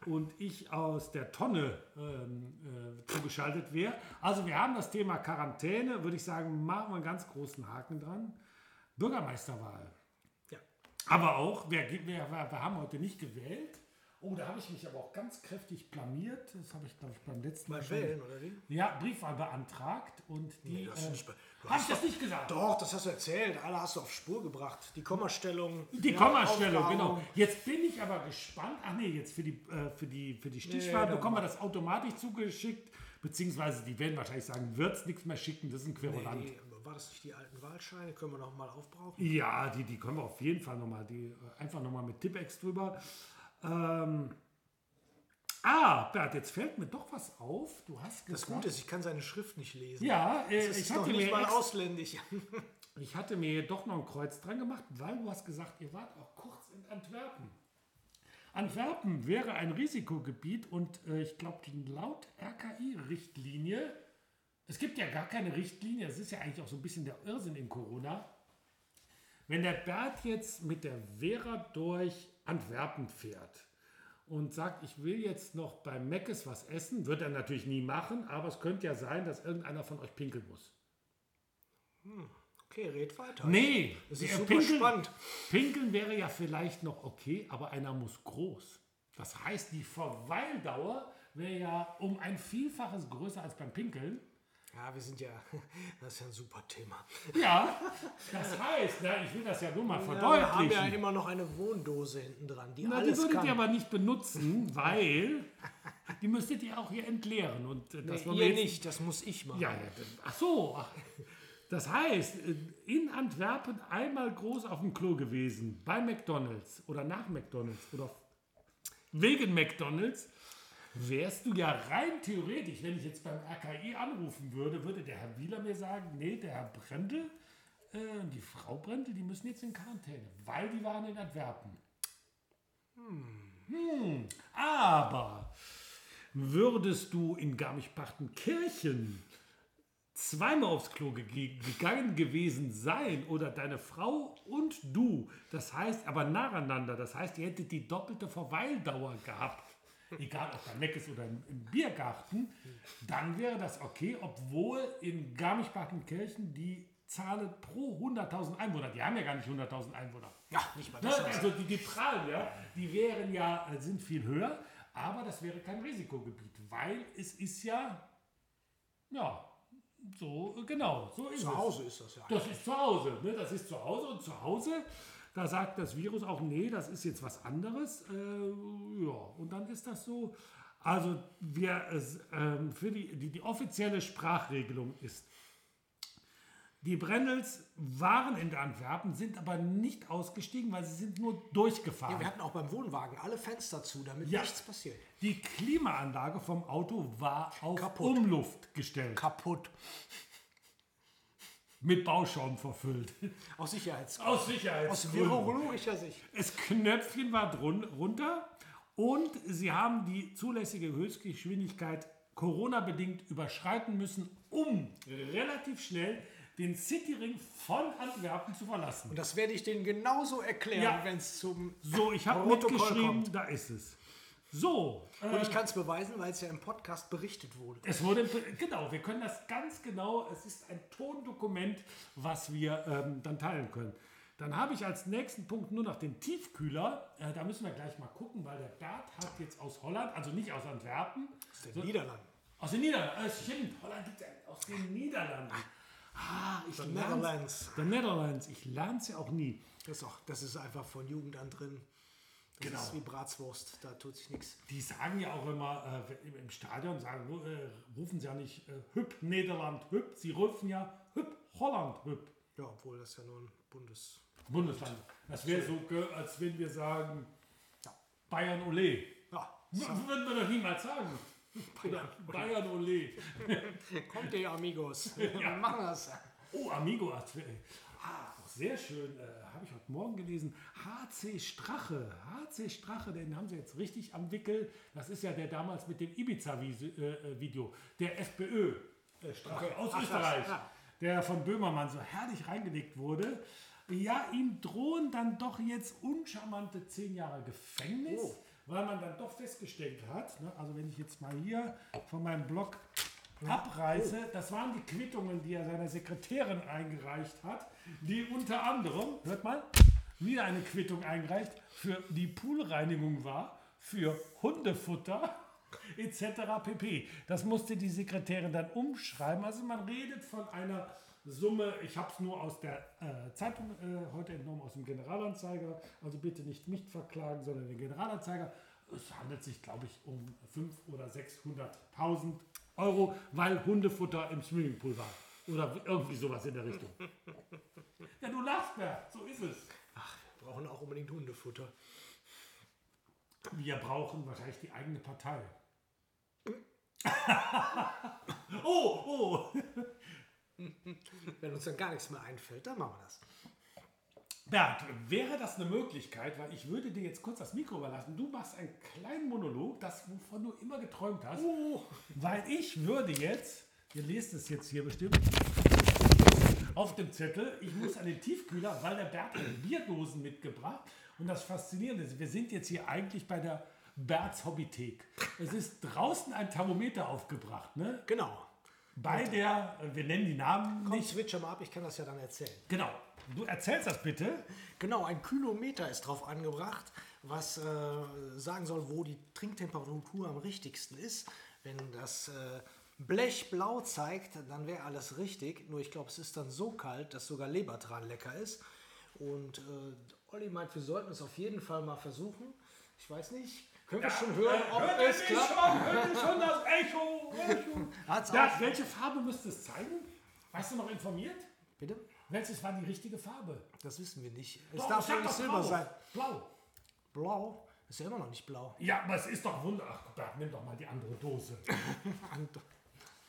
und ich aus der Tonne ähm, äh, zugeschaltet wäre. Also wir haben das Thema Quarantäne, würde ich sagen, machen wir einen ganz großen Haken dran. Bürgermeisterwahl. Ja. Aber auch, wir, wir, wir haben heute nicht gewählt. Oh, da habe ich mich aber auch ganz kräftig blamiert. Das habe ich, glaube ich, beim letzten Mal Bei. Wählen, oder wie? Ja, Briefwahl beantragt und die. Nee, du hast äh, nicht Habe hast ich das nicht gesagt? Doch, das hast du erzählt. Alle hast du auf Spur gebracht. Die Kommastellung. Die ja, Kommastellung, Aufgaben. genau. Jetzt bin ich aber gespannt. Ach nee, jetzt für die, äh, für die, für die Stichwahl dann bekommen wir das automatisch zugeschickt. Beziehungsweise die werden wahrscheinlich sagen, wird es nichts mehr schicken, das ist ein Nee, Querulant. die, war das nicht die alten Wahlscheine? Können wir noch mal aufbrauchen? Ja, die, die können wir auf jeden Fall nochmal, äh, einfach nochmal mit Tippex drüber. Ähm, ah, Bert, jetzt fällt mir doch was auf. Du hast Das gesagt, Gute ist, ich kann seine Schrift nicht lesen. Ja, äh, Das ich ist doch hatte, nicht mir mal ausländisch. ich hatte mir doch noch ein Kreuz dran gemacht, weil du hast gesagt, ihr wart auch kurz in Antwerpen. Antwerpen wäre ein Risikogebiet und äh, ich glaube, laut RKI-Richtlinie, es gibt ja gar keine Richtlinie, es ist ja eigentlich auch so ein bisschen der Irrsinn in Corona. Wenn der Bert jetzt mit der Vera durch Antwerpen fährt und sagt, ich will jetzt noch beim Meckes was essen, wird er natürlich nie machen, aber es könnte ja sein, dass irgendeiner von euch pinkeln muss. Okay, red weiter. Nee, Das ist der super spannend. Pinkeln wäre ja vielleicht noch okay, aber einer muss groß. Das heißt, die Verweildauer wäre ja um ein Vielfaches größer als beim Pinkeln. Ja, wir sind ja, das ist ja ein super Thema. Ja, das heißt, na, ich will das ja nur mal Ja, wir haben ja verdeutlichen. immer noch eine Wohndose hinten dran, die Na, die alles würdet kann. ihr aber nicht benutzen, weil die müsstet ihr auch hier entleeren. Und äh, das nee, ihr jetzt nicht, das muss ich machen. Ja, ja, ach so. Das heißt, in Antwerpen einmal groß auf dem Klo gewesen, bei McDonalds oder nach McDonalds oder wegen McDonalds, wärst du ja rein theoretisch, wenn ich jetzt beim RKI anrufen würde, würde der Herr Wieler mir sagen, nee, der Herr Brendel äh, die Frau Brendel, die müssen jetzt in Quarantäne, weil die waren in Antwerpen. Hm. Aber würdest du in Garmisch-Partenkirchen zweimal aufs Klo ge- gegangen gewesen sein oder deine Frau und du, das heißt aber nacheinander, das heißt, ihr hättet die doppelte Verweildauer gehabt, egal ob bei Meckes oder im, im Biergarten, dann wäre das okay, obwohl in Garmisch-Partenkirchen die Zahlen pro 100.000 Einwohner, die haben ja gar nicht 100.000 Einwohner, Ja, nicht mal Ne, das. also die, die Zahlen, ja, die wären ja, sind viel höher, aber das wäre kein Risikogebiet, weil es ist ja, ja, so, genau, so ist Zu es. Hause ist das ja. Das ist zu Hause, ne? das ist zu Hause und zu Hause, da sagt das Virus auch, nee, das ist jetzt was anderes, äh, ja, und dann ist das so. Also wir, es, ähm, für die, die, die offizielle Sprachregelung ist, die Brennels waren in Antwerpen, sind aber nicht ausgestiegen, weil sie sind nur durchgefahren. Ja, wir hatten auch beim Wohnwagen alle Fenster zu, damit Ja. nichts passiert. Die Klimaanlage vom Auto war auf Kaputt. Umluft gestellt, Kaputt. Mit Bauschaum verfüllt. Aus Sicherheits... Aus Aus Sicherheitsgründen. virologischer Sicht. Das Knöpfchen war drun runter und sie haben die zulässige Höchstgeschwindigkeit Corona-bedingt überschreiten müssen, um relativ schnell den Cityring von Antwerpen zu verlassen. Und das werde ich denen genauso erklären, Ja. wenn es zum So, ich habe mitgeschrieben, kommt. da ist es. So, Und ich kann es beweisen, weil es ja im Podcast berichtet wurde. es wurde, genau, wir können das ganz genau, es ist ein Tondokument, was wir ähm, dann teilen können. Dann habe ich als nächsten Punkt nur noch den Tiefkühler. Äh, da müssen wir gleich mal gucken, weil der Bert hat jetzt aus Holland, also nicht aus Antwerpen, Aus den Niederlanden. aus den Niederlanden, äh, stimmt, Holland gibt ja aus den Niederlanden. Ah, ich The Netherlands. The Netherlands, ich lerne es ja auch nie. Das ist, auch, das ist einfach von Jugend an drin. Das Genau. ist wie Bratswurst, da tut sich nichts. Die sagen ja auch immer äh, im- Stadion, sagen, äh, rufen sie ja nicht äh, Hüb Nederland Hüb, sie rufen ja Hüb Holland Hüb. Ja, obwohl das ja nur ein Bundes... Bundesland. Das wäre so, als wenn wir sagen, Bayern Ole. Ja, W- Würden wir doch niemals sagen. Oder Bayern Ole. kommt ihr, Amigos. Wir machen das. Oh, Amigo. Ah, auch sehr schön. Äh, Habe ich heute Morgen gelesen. HC Strache. HC Strache, den haben sie jetzt richtig am Wickel. Das ist ja der damals mit dem Ibiza-Video. Der FPÖ-Strache Okay. aus Ach. Österreich. Ja. Der von Böhmermann so herrlich reingelegt wurde. Ja, ihm drohen dann doch jetzt uncharmante zehn Jahre Gefängnis, Oh. weil man dann doch festgestellt hat, ne, also wenn ich jetzt mal hier von meinem Blog abreiße, das waren die Quittungen, die er seiner Sekretärin eingereicht hat, die unter anderem, hört mal, wieder eine Quittung eingereicht für die Poolreinigung war, für Hundefutter etc. pp. Das musste die Sekretärin dann umschreiben. Also man redet von einer Summe, ich habe es nur aus der äh, Zeitung äh, heute entnommen, aus dem Generalanzeiger. Also bitte nicht mich verklagen, sondern den Generalanzeiger. Es handelt sich, glaube ich, um 500.000 oder 600.000 Euro, weil Hundefutter im Swimmingpool war. Oder irgendwie sowas in der Richtung. Ja, du lachst, Bert. So ist es. Wir brauchen auch unbedingt Hundefutter. Wir brauchen wahrscheinlich die eigene Partei. oh, oh. Wenn uns dann gar nichts mehr einfällt, dann machen wir das. Bert, wäre das eine Möglichkeit, weil ich würde dir jetzt kurz das Mikro überlassen. Du machst einen kleinen Monolog, das, wovon du immer geträumt hast. Weil ich würde jetzt, ihr lest es jetzt hier bestimmt, auf dem Zettel, ich muss an den Tiefkühler, weil der Bert hat Bierdosen mitgebracht. Und das Faszinierende ist, wir sind jetzt hier eigentlich bei der Berts Hobbythek. Es ist draußen ein Thermometer aufgebracht, ne? Genau. Bei der, wir nennen die Namen Komm, nicht. switch mal ab, ich kann das ja dann erzählen. Genau. Du erzählst das bitte. Genau, ein Kylometer ist drauf angebracht, was äh, sagen soll, wo die Trinktemperatur am richtigsten ist. Wenn das äh, Blech blau zeigt, dann wäre alles richtig. Nur ich glaube, es ist dann so kalt, dass sogar Lebertran lecker ist. Und äh, Olli meint, wir sollten es auf jeden Fall mal versuchen. Ich weiß nicht, können wir schon hören, ob Hört es klappt? schon? Hört ihr schon das Echo? Echo. Ja, auch. welche Farbe müsste es zeigen? Weißt du noch informiert? Bitte? Welches war die richtige Farbe? Das wissen wir nicht. Es Doch, darf ja nicht doch Silber blau. sein. Blau. Blau ist ja immer noch nicht blau. Ja, aber es ist doch wunder. Ach, Bert, nimm doch mal die andere Dose.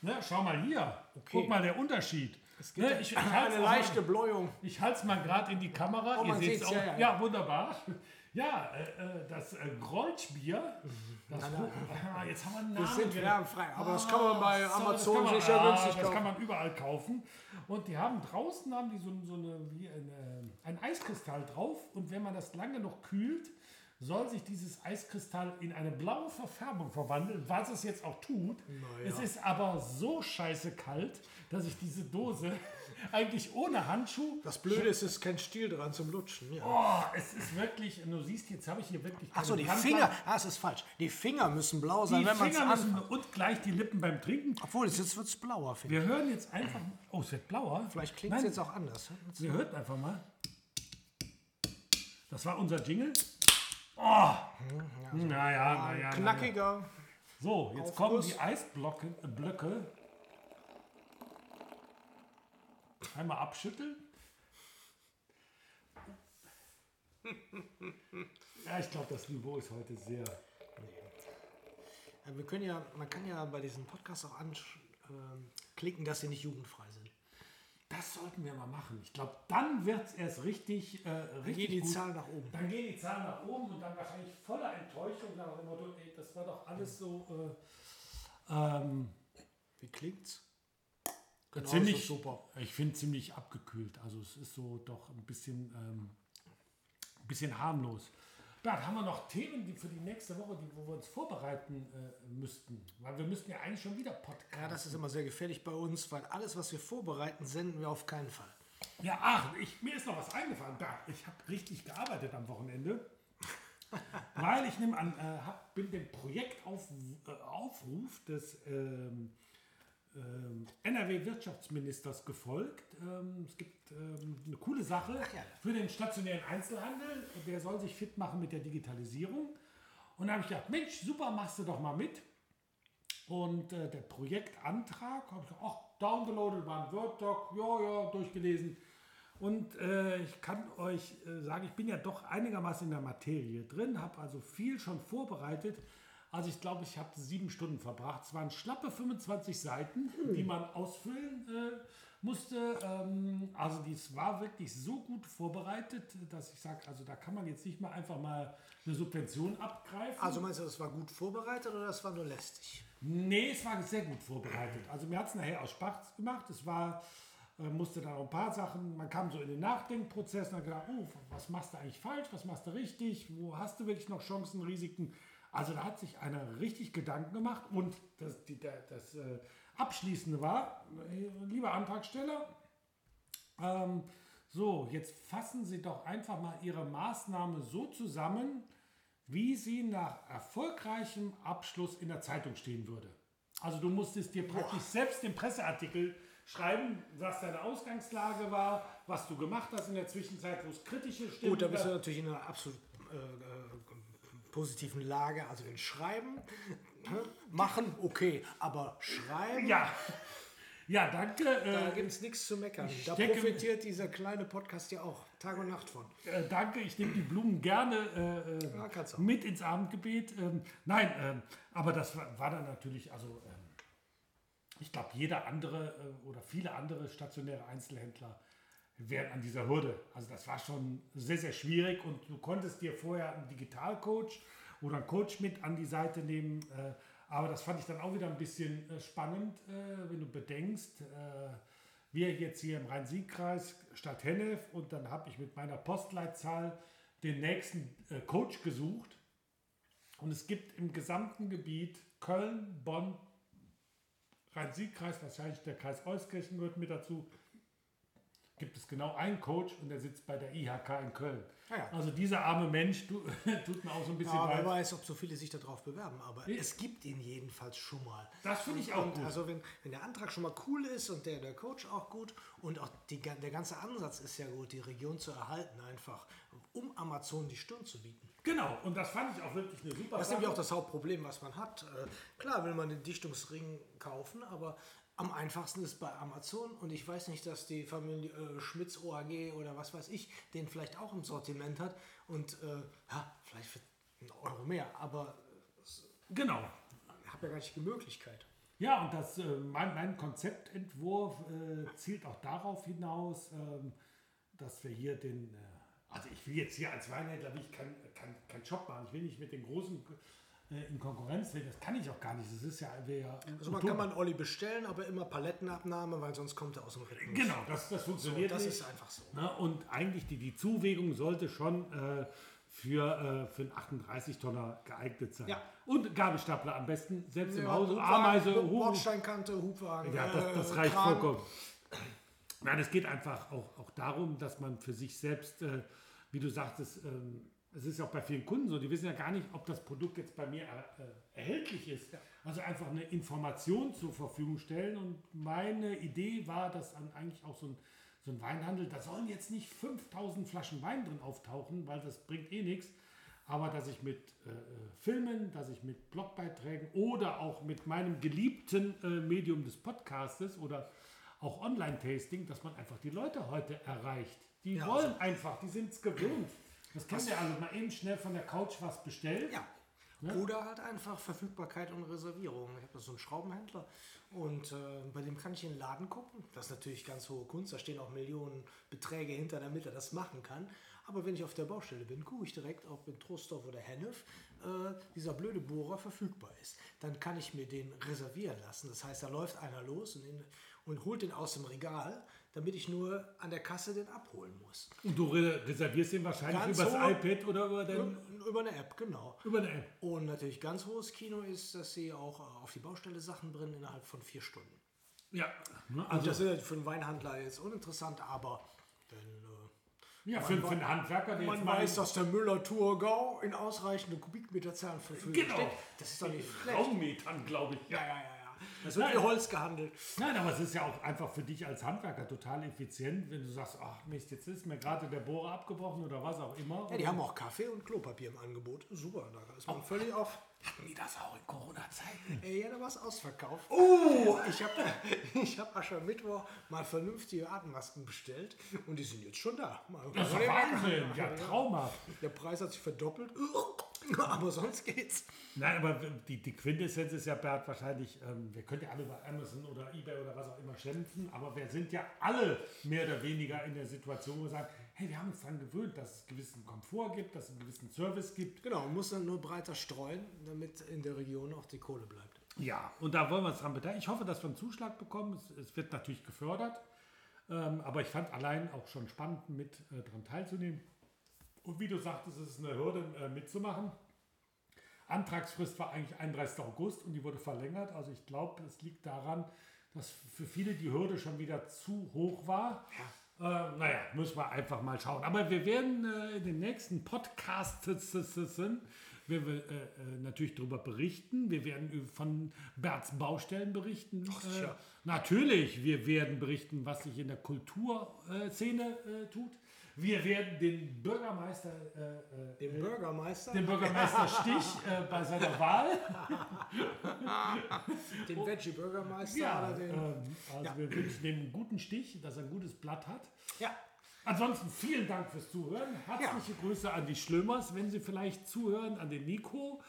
Ne, schau mal hier. Guck mal der Unterschied. Ne, ich, ich Eine auch leichte mal, Bläuung. ich halte es mal gerade in die Kamera. Oh, man seht's sieht's, ja, ja. ja, wunderbar. Ja, äh, äh, das äh, Grolschbier. Das, Ah, jetzt haben wir einen Namen. Wir sind werbefrei, aber das kann man bei Ah, so, Amazon das kann man, sicher ah, günstig Das kaufen. kann man überall kaufen. Und die haben draußen haben die so, so eine, wie eine, ein Eiskristall drauf. Und wenn man das lange noch kühlt, soll sich dieses Eiskristall in eine blaue Verfärbung verwandeln, was es jetzt auch tut. Es ist aber so scheiße kalt, dass ich diese Dose eigentlich ohne Handschuh. Das Blöde ist, es ist kein Stiel dran zum Lutschen. Ja. Oh, es ist wirklich, du siehst, jetzt habe ich hier wirklich. Achso, die keine Finger, ah, es ist falsch. Die Finger müssen blau sein, Die wenn man es anfasst. und gleich die Lippen beim Trinken. Obwohl, jetzt wird es blauer, finde ich. Wir hören jetzt einfach. Oh, es wird blauer. Vielleicht klingt es jetzt auch anders. Wir hörten einfach mal. Das war unser Jingle. Oh! Naja, naja. Knackiger. So, jetzt Aufguss. kommen die Eisblöcke. Äh, Blöcke. Einmal abschütteln. Ja, ich glaube, das Niveau ist heute sehr. Ja, Wir können ja, man kann ja bei diesem Podcast auch anklicken, dass sie nicht jugendfrei sind. Das sollten wir mal machen. Ich glaube, dann wird es erst richtig, äh, Dann richtig geht die gut. Zahl nach oben. Dann gehen die Zahlen nach oben und dann wahrscheinlich voller Enttäuschung nach dem Motto, ey, das war doch alles so äh, ähm, Wie klingt's? Genau, ziemlich super. Ich finde ziemlich abgekühlt. Also es ist so doch ein bisschen, ähm, ein bisschen harmlos. Bert, haben wir noch Themen die für die nächste Woche, die, wo wir uns vorbereiten äh, müssten? Weil wir müssten ja eigentlich schon wieder Podcast. Ja, das ist immer sehr gefährlich bei uns, weil alles, was wir vorbereiten, senden wir auf keinen Fall. Ja, ach, ich, mir ist noch was eingefallen. Da, ich habe richtig gearbeitet am Wochenende. weil ich nehme an, äh, hab, bin dem Projektaufruf äh, des ähm, NRW-Wirtschaftsministers gefolgt. Ähm, es gibt ähm, eine coole Sache ja. für den stationären Einzelhandel. Der soll sich fit machen mit der Digitalisierung. Und da habe ich gedacht, Mensch, super, machst du doch mal mit. Und äh, der Projektantrag, habe ich gedacht, ach, downgeloadet, war ein Word-Doc, ja, ja, durchgelesen. Und äh, ich kann euch äh, sagen, ich bin ja doch einigermaßen in der Materie drin, habe also viel schon vorbereitet. Also ich glaube, ich habe sieben Stunden verbracht. Es waren schlappe 25 Seiten, die man ausfüllen äh, musste. Ähm, also dies war wirklich so gut vorbereitet, dass ich sage, also da kann man jetzt nicht mal einfach mal eine Subvention abgreifen. Also meinst du, das war gut vorbereitet oder das war nur lästig? Nee, es war sehr gut vorbereitet. Also mir hat es nachher aus Spaß gemacht. Es war, äh, musste dann auch ein paar Sachen, man kam so in den Nachdenkprozess und hat gedacht, oh, was machst du eigentlich falsch, was machst du richtig, wo hast du wirklich noch Chancen, Risiken. Also da hat sich einer richtig Gedanken gemacht und das, die, der, das äh, Abschließende war, äh, lieber Antragsteller, ähm, so, jetzt fassen Sie doch einfach mal Ihre Maßnahme so zusammen, wie sie nach erfolgreichem Abschluss in der Zeitung stehen würde. Also du musstest dir praktisch selbst den Presseartikel schreiben, was deine Ausgangslage war, was du gemacht hast in der Zwischenzeit, wo es kritische Stimmen Gut, da bist du natürlich in einer absolut äh, äh, positiven Lage. Also wenn Schreiben, ne, machen, okay, aber Schreiben, Ja, Ja, danke. Da Äh, gibt es nichts zu meckern. Da profitiert dieser kleine Podcast ja auch Tag und Nacht von. äh, danke, ich nehme die Blumen gerne äh, äh, Ja, auch. mit ins Abendgebet. Ähm, nein, ähm, aber das war, war dann natürlich, also ähm, ich glaube, jeder andere äh, oder viele andere stationäre Einzelhändler wären an dieser Hürde. Also das war schon sehr, sehr schwierig und du konntest dir vorher einen Digitalcoach oder einen Coach mit an die Seite nehmen. Äh, aber das fand ich dann auch wieder ein bisschen äh, spannend, äh, wenn du bedenkst, wir jetzt hier im Rhein-Sieg-Kreis Stadt Hennef und dann habe ich mit meiner Postleitzahl den nächsten Coach gesucht. Und es gibt im gesamten Gebiet Köln, Bonn, Rhein-Sieg-Kreis, wahrscheinlich der Kreis Euskirchen gehört mit dazu, gibt es genau einen Coach und der sitzt bei der IHK in Köln. Ah ja. Also dieser arme Mensch du, tut mir auch so ein bisschen Ja, wer weiß, ob so viele sich darauf bewerben, aber es gibt ihn jedenfalls schon mal. Das finde ich auch Und gut. Also wenn, wenn der Antrag schon mal cool ist und der, der Coach auch gut und auch die, der ganze Ansatz ist ja gut, die Region zu erhalten einfach, um Amazon die Stirn zu bieten. Genau, und das fand ich auch wirklich eine super Das ist nämlich auch das Hauptproblem, was man hat. Äh, Klar will man den Dichtungsring kaufen, aber am einfachsten ist bei Amazon und ich weiß nicht, dass die Familie äh, Schmitz OAG oder was weiß ich, den vielleicht auch im Sortiment hat und äh, ja, vielleicht für einen Euro mehr, aber Genau. ich habe ja gar nicht die Möglichkeit. Ja, und das, äh, mein, mein Konzeptentwurf äh, zielt auch darauf hinaus, ähm, dass wir hier den, äh, also ich will jetzt hier als Weinhändler ich keinen kein, kein Shop machen, ich will nicht mit den Großen äh, in Konkurrenz treten, das kann ich auch gar nicht, das ist ja, ja Also man kann man Olli bestellen, aber immer Palettenabnahme, weil sonst kommt er aus dem Rhythmus. Genau, das, das funktioniert Das nicht. ist einfach so. Ne? Und eigentlich die, die Zuwägung sollte schon äh, für, äh, für einen 38-Tonner geeignet sein. Ja. Und Gabelstapler am besten, selbst im Ja, Hause, Hubwagen, Ameise, Hub-. Bordsteinkante, Hubwagen. Ja, das, das äh, reicht Kran. vollkommen. Nein, es geht einfach auch, auch darum, dass man für sich selbst, äh, wie du sagtest, ähm, es ist ja auch bei vielen Kunden so, die wissen ja gar nicht, ob das Produkt jetzt bei mir äh, erhältlich ist. Also einfach eine Information zur Verfügung stellen. Und meine Idee war, dass dann eigentlich auch so ein, so ein Weinhandel, da sollen jetzt nicht 5000 Flaschen Wein drin auftauchen, weil das bringt eh nichts. Aber dass ich mit äh, äh, Filmen, dass ich mit Blogbeiträgen oder auch mit meinem geliebten äh, Medium des Podcastes oder auch Online-Tasting, dass man einfach die Leute heute erreicht. Die Ja, wollen einfach, die sind es gewöhnt. Das kennen wir alle. Mal eben schnell von der Couch was bestellt. Ja. Oder halt einfach Verfügbarkeit und Reservierung. Ich habe da so einen Schraubenhändler und äh, bei dem kann ich in den Laden gucken. Das ist natürlich ganz hohe Kunst, da stehen auch Millionen Beträge hinter, damit er das machen kann. Aber wenn ich auf der Baustelle bin, gucke ich direkt, ob in Trostorf oder Hennef äh, dieser blöde Bohrer verfügbar ist. Dann kann ich mir den reservieren lassen. Das heißt, da läuft einer los und, in, und holt den aus dem Regal, damit ich nur an der Kasse den abholen muss. Und du re reservierst ihn wahrscheinlich Ganz über das iPad oder über, den, Über eine App, genau. über eine App. Und natürlich ganz hohes Kino ist, dass sie auch auf die Baustelle Sachen bringen innerhalb von vier Stunden. Ja, Also also das ist für einen Weinhandler jetzt uninteressant, aber wenn, äh, ja, für, für einen Handwerker, der man weiß, dass der Müller Thurgau in ausreichende Kubikmeterzahlen verfügt, Genau. steht, das ist doch nicht schlecht. Raummetern, glaube ich. Ja, ja, ja, ja. Das wird wie Holz gehandelt. Nein, aber es ist ja auch einfach für dich als Handwerker total effizient, wenn du sagst, ach Mist, jetzt ist mir gerade der Bohrer abgebrochen oder was auch immer. Ja, die haben auch Kaffee und Klopapier im Angebot. Super, da ist Oh. man völlig auf. Hatten die das auch in Corona-Zeiten? Ey, ja, da war es ausverkauft. Oh! Ich habe ich hab Aschermittwoch mal vernünftige Atemmasken bestellt und die sind jetzt schon da. Mal Das ist Wahnsinn, ja, traumhaft. Der Preis hat sich verdoppelt, aber sonst geht's. Nein, aber die, die Quintessenz ist ja, Bert, wahrscheinlich, ähm, wir können ja alle bei Amazon oder Ebay oder was auch immer schimpfen, aber wir sind ja alle mehr oder weniger in der Situation, wo wir sagen, hey, wir haben uns daran gewöhnt, dass es gewissen Komfort gibt, dass es einen gewissen Service gibt. Genau, man muss dann nur breiter streuen, damit in der Region auch die Kohle bleibt. Ja, und da wollen wir uns dran beteiligen. Ich hoffe, dass wir einen Zuschlag bekommen. Es, es wird natürlich gefördert, ähm, aber ich fand allein auch schon spannend, mit äh, daran teilzunehmen. Und wie du sagtest, es ist eine Hürde äh, mitzumachen. Antragsfrist war eigentlich 31. August und die wurde verlängert. Also ich glaube, es liegt daran, dass für viele die Hürde schon wieder zu hoch war. Äh, naja, müssen wir einfach mal schauen. Aber wir werden äh, in den nächsten Podcasts wir äh, äh, natürlich darüber berichten. Wir werden von Berts Baustellen berichten. Äh, sicher. natürlich, wir werden berichten, was sich in der Kulturszene äh, tut. Wir werden den Bürgermeister, äh, äh, Den Bürgermeister, den Bürgermeister Stich äh, bei seiner Wahl. den Veggie-Bürgermeister Ja, oder den. ähm, also Ja. wir wünschen dem guten Stich, dass er ein gutes Blatt hat. ja. Ansonsten vielen Dank fürs Zuhören. Herzliche Grüße an die Schlömers, wenn Sie vielleicht zuhören, an den Nico.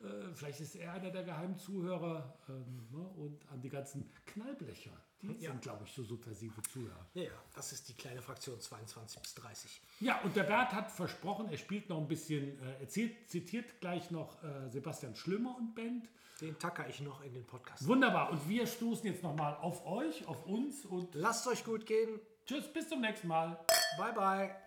Äh, vielleicht ist er einer der geheimen Zuhörer. Ähm, ne? Und an die ganzen Knallblecher. Die Ja. sind, glaube ich, so subversive Zuhörer. ja, ja, das ist die kleine Fraktion 22 bis 30. Ja, und der Bert hat versprochen, er spielt noch ein bisschen, äh, er zählt, zitiert gleich noch äh, Sebastian Schlömer und Band. Den tacker ich noch in den Podcast. Wunderbar. Und wir stoßen jetzt nochmal auf euch, auf uns und Lasst euch gut gehen. tschüss, bis zum nächsten Mal. Bye, bye.